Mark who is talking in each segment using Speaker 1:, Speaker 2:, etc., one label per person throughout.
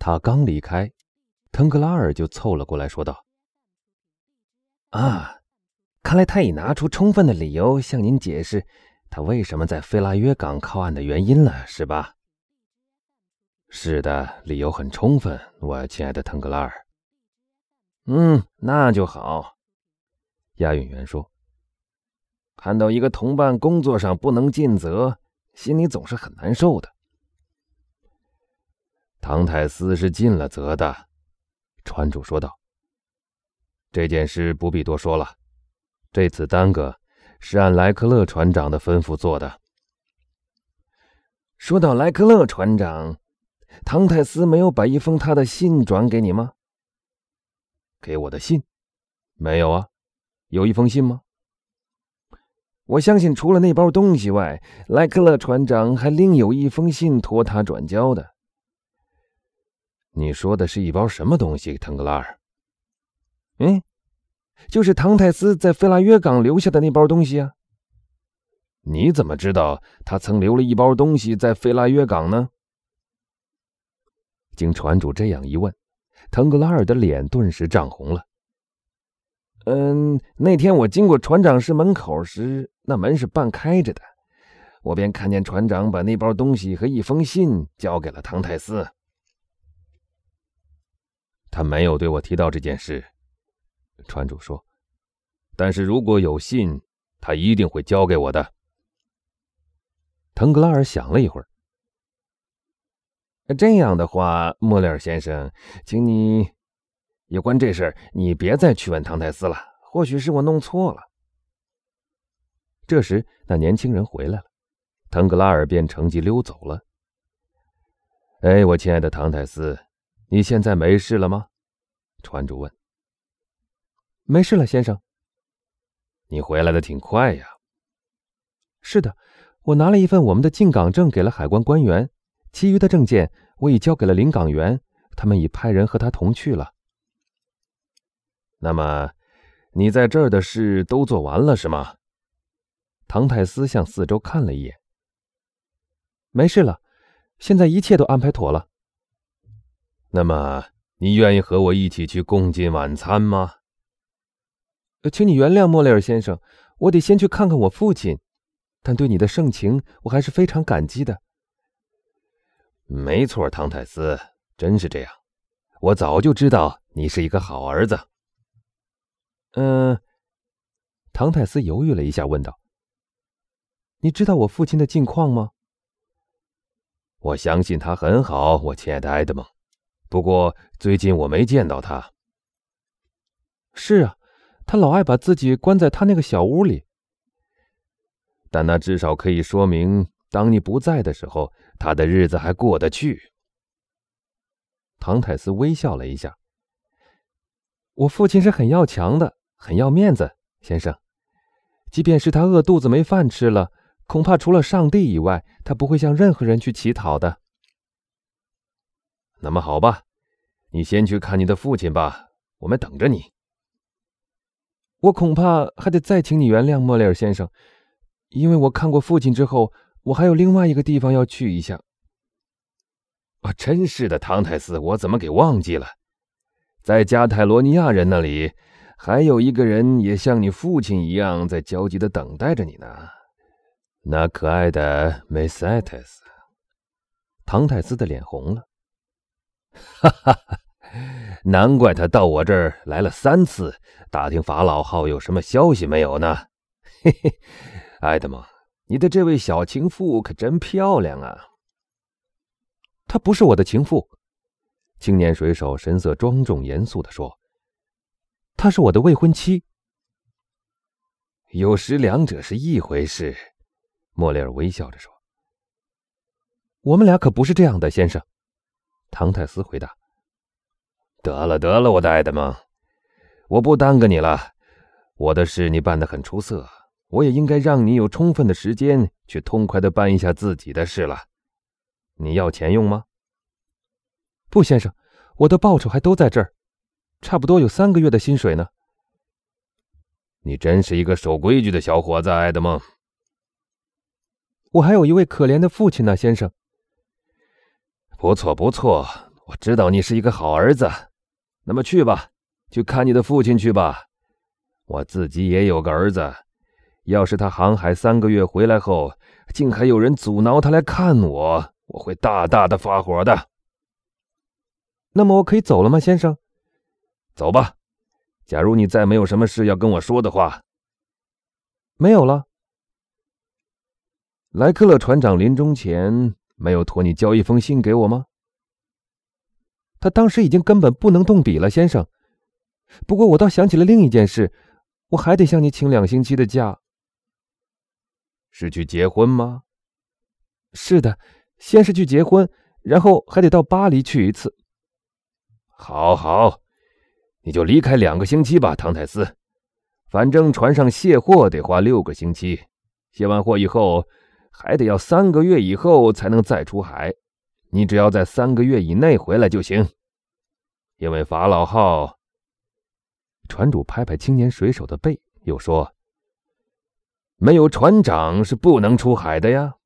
Speaker 1: 他刚离开，腾格拉尔就凑了过来，说道：“
Speaker 2: 啊，看来他已拿出充分的理由向您解释他为什么在费拉约港靠岸的原因了，是吧？”“
Speaker 1: 是的，理由很充分，我亲爱的腾格拉尔。”“
Speaker 2: 嗯，那就好。”
Speaker 1: 押运员说。
Speaker 2: “看到一个同伴工作上不能尽责，心里总是很难受的。”
Speaker 1: 唐泰斯是尽了责的，船主说道。这件事不必多说了，这次耽搁是按莱克勒船长的吩咐做的。
Speaker 2: 说到莱克勒船长，唐泰斯没有把一封他的信转给你吗？
Speaker 1: 给我的信？没有啊，有一封信吗？
Speaker 2: 我相信除了那包东西外，莱克勒船长还另有一封信托他转交的。
Speaker 1: 你说的是一包什么东西，腾格拉尔？
Speaker 2: 嗯，就是唐泰斯在费拉约港留下的那包东西啊。
Speaker 1: 你怎么知道他曾留了一包东西在费拉约港呢？经船主这样一问，腾格拉尔的脸顿时涨红了。
Speaker 2: 嗯，那天我经过船长室门口时，那门是半开着的，我便看见船长把那包东西和一封信交给了唐泰斯。
Speaker 1: 他没有对我提到这件事，船主说。但是如果有信，他一定会交给我的。腾格拉尔想了一会儿。
Speaker 2: 这样的话，莫里尔先生，请你有关这事，你别再去问唐泰斯了。或许是我弄错了。
Speaker 1: 这时，那年轻人回来了，腾格拉尔便乘机溜走了。哎，我亲爱的唐泰斯。你现在没事了吗？船主问。
Speaker 3: 没事了，先生。
Speaker 1: 你回来的挺快呀。
Speaker 3: 是的，我拿了一份我们的进港证给了海关官员，其余的证件我已交给了领港员，他们已派人和他同去了。
Speaker 1: 那么，你在这儿的事都做完了是吗？
Speaker 3: 唐泰斯向四周看了一眼。没事了，现在一切都安排妥了。
Speaker 1: 那么，你愿意和我一起去共进晚餐吗？
Speaker 3: 请你原谅莫雷尔先生，我得先去看看我父亲。但对你的盛情，我还是非常感激的。
Speaker 1: 没错，唐泰斯，真是这样。我早就知道你是一个好儿子。
Speaker 3: 嗯，唐泰斯犹豫了一下，问道：“你知道我父亲的近况吗？”
Speaker 1: 我相信他很好，我亲爱的埃德蒙。不过最近我没见到他。
Speaker 3: 是啊，他老爱把自己关在他那个小屋里。
Speaker 1: 但那至少可以说明，当你不在的时候，他的日子还过得去。
Speaker 3: 唐泰斯微笑了一下。我父亲是很要强的，很要面子，先生。即便是他饿肚子没饭吃了，恐怕除了上帝以外，他不会向任何人去乞讨的。
Speaker 1: 那么好吧，你先去看你的父亲吧，我们等着你。
Speaker 3: 我恐怕还得再请你原谅莫雷尔先生，因为我看过父亲之后，我还有另外一个地方要去一下。
Speaker 1: 啊，真是的，唐泰斯，我怎么给忘记了？在加泰罗尼亚人那里，还有一个人也像你父亲一样，在焦急的等待着你呢。那可爱的梅塞特斯。
Speaker 3: 唐泰斯的脸红了。
Speaker 1: 哈哈哈！难怪他到我这儿来了三次，打听法老号有什么消息没有呢？嘿 嘿，埃德蒙，你的这位小情妇可真漂亮啊！
Speaker 3: 她不是我的情妇，青年水手神色庄重严肃的说：“她是我的未婚妻。”
Speaker 1: 有时两者是一回事。”莫里尔微笑着说：“
Speaker 3: 我们俩可不是这样的，先生。”唐泰斯回答：“
Speaker 1: 得了，得了，我的爱德蒙，我不耽搁你了。我的事你办得很出色，我也应该让你有充分的时间去痛快的办一下自己的事了。你要钱用吗？”“
Speaker 3: 不，先生，我的报酬还都在这儿，差不多有三个月的薪水呢。”“
Speaker 1: 你真是一个守规矩的小伙子，爱德蒙。”“
Speaker 3: 我还有一位可怜的父亲呢，先生。”
Speaker 1: 不错，不错，我知道你是一个好儿子，那么去吧，去看你的父亲去吧。我自己也有个儿子，要是他航海三个月回来后，竟还有人阻挠他来看我，我会大大的发火的。
Speaker 3: 那么我可以走了吗，先生？
Speaker 1: 走吧。假如你再没有什么事要跟我说的话，
Speaker 3: 没有了。
Speaker 1: 莱克勒船长临终前没有托你交一封信给我吗？
Speaker 3: 他当时已经根本不能动笔了，先生。不过我倒想起了另一件事。我还得向你请两星期的假。
Speaker 1: 是去结婚吗？
Speaker 3: 是的，先是去结婚，然后还得到巴黎去一次。
Speaker 1: 好好，你就离开两个星期吧，唐泰斯。反正船上卸货得花六个星期，卸完货以后还得要三个月以后才能再出海。你只要在三个月以内回来就行，因为法老号。
Speaker 3: 船主拍拍青年水手的背，又说：“
Speaker 1: 没有船长是不能出海的呀。”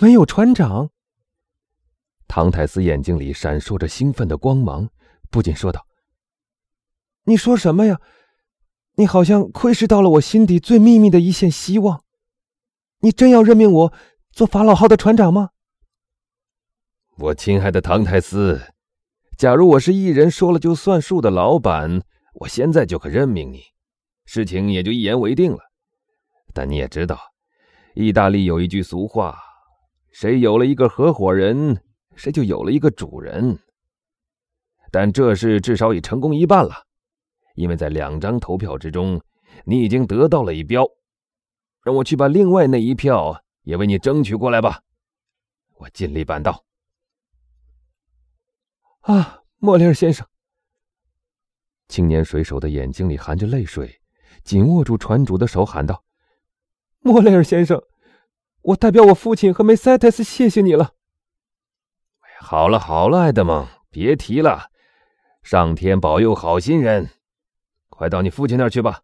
Speaker 3: 没有船长。
Speaker 2: 唐泰斯眼睛里闪烁着兴奋的光芒，不禁说道：“
Speaker 3: 你说什么呀？你好像窥视到了我心底最秘密的一线希望。你真要任命我做法老号的船长吗？”
Speaker 1: 我亲爱的唐泰斯。假如我是一人说了就算数的老板，我现在就可任命你，事情也就一言为定了。但你也知道，意大利有一句俗话：谁有了一个合伙人，谁就有了一个主人。但这事至少已成功一半了，因为在两张投票之中，你已经得到了一标。让我去把另外那一票也为你争取过来吧，我尽力办到。
Speaker 3: 啊，莫雷尔先生！
Speaker 2: 青年水手的眼睛里含着泪水，紧握住船主的手，喊道：“
Speaker 3: 莫雷尔先生，我代表我父亲和梅塞特斯谢谢你了。”
Speaker 1: 好了好了，爱德蒙，别提了。上天保佑好心人，快到你父亲那儿去吧，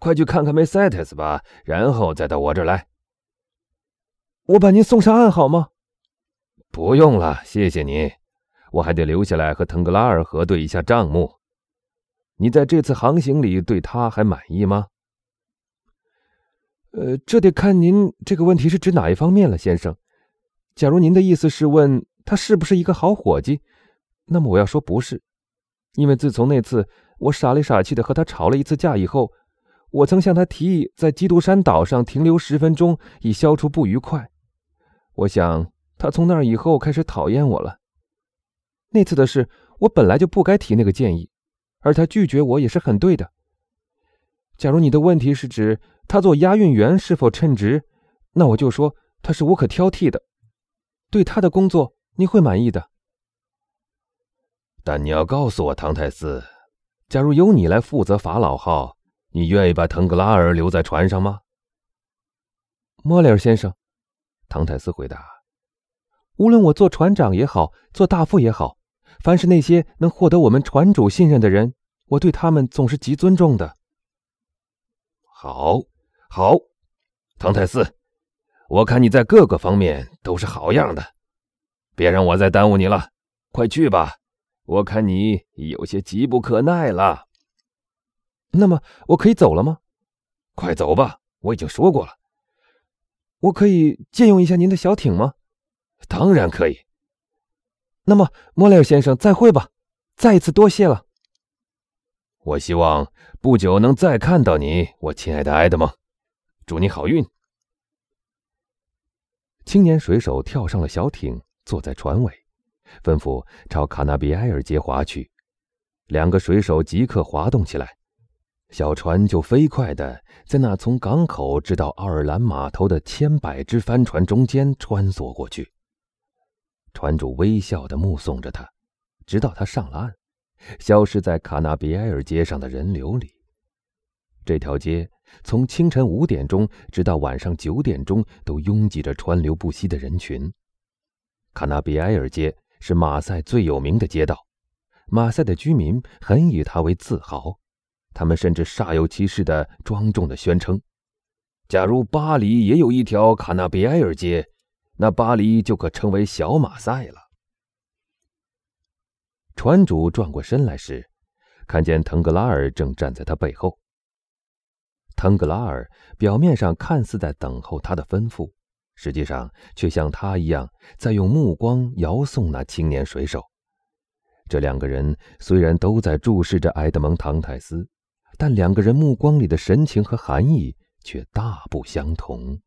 Speaker 1: 快去看看梅塞特斯吧，然后再到我这儿来。
Speaker 3: 我把您送上岸好吗？
Speaker 1: 不用了，谢谢你。我还得留下来和腾格拉尔核对一下账目。你在这次航行里对他还满意吗？
Speaker 3: 呃，这得看您这个问题是指哪一方面了，先生。假如您的意思是问他是不是一个好伙计，那么我要说不是，因为自从那次我傻里傻气的和他吵了一次架以后，我曾向他提议在基督山岛上停留十分钟以消除不愉快。我想他从那以后开始讨厌我了。那次的事，我本来就不该提那个建议，而他拒绝我也是很对的。假如你的问题是指他做押运员是否称职，那我就说他是无可挑剔的，对他的工作你会满意的。
Speaker 1: 但你要告诉我，唐泰斯，假如由你来负责法老号，你愿意把腾格拉尔留在船上吗？
Speaker 3: 莫里尔先生，唐泰斯回答：“无论我做船长也好，做大副也好。”凡是那些能获得我们船主信任的人，我对他们总是极尊重的。
Speaker 1: 好，好，唐泰斯，我看你在各个方面都是好样的。别让我再耽误你了，快去吧。我看你有些急不可耐了。
Speaker 3: 那么我可以走了吗？
Speaker 1: 快走吧，我已经说过了。
Speaker 3: 我可以借用一下您的小艇吗？
Speaker 1: 当然可以。
Speaker 3: 那么，莫雷尔先生，再会吧！再一次多谢了。
Speaker 1: 我希望不久能再看到你，我亲爱的埃德蒙。祝你好运。
Speaker 2: 青年水手跳上了小艇，坐在船尾，吩咐朝卡纳比埃尔街划去。两个水手即刻划动起来，小船就飞快地在那从港口直到奥尔兰码头的千百只帆船中间穿梭过去。船主微笑地目送着他，直到他上了岸，消失在卡纳比埃尔街上的人流里。这条街从清晨五点钟直到晚上九点钟都拥挤着川流不息的人群。卡纳比埃尔街是马赛最有名的街道，马赛的居民很以它为自豪，他们甚至煞有其事地庄重地宣称：“
Speaker 1: 假如巴黎也有一条卡纳比埃尔街。”那巴黎就可称为小马赛了。
Speaker 2: 船主转过身来时，看见腾格拉尔正站在他背后。腾格拉尔表面上看似在等候他的吩咐，实际上却像他一样在用目光遥送那青年水手。这两个人虽然都在注视着埃德蒙·唐泰斯，但两个人目光里的神情和含义却大不相同。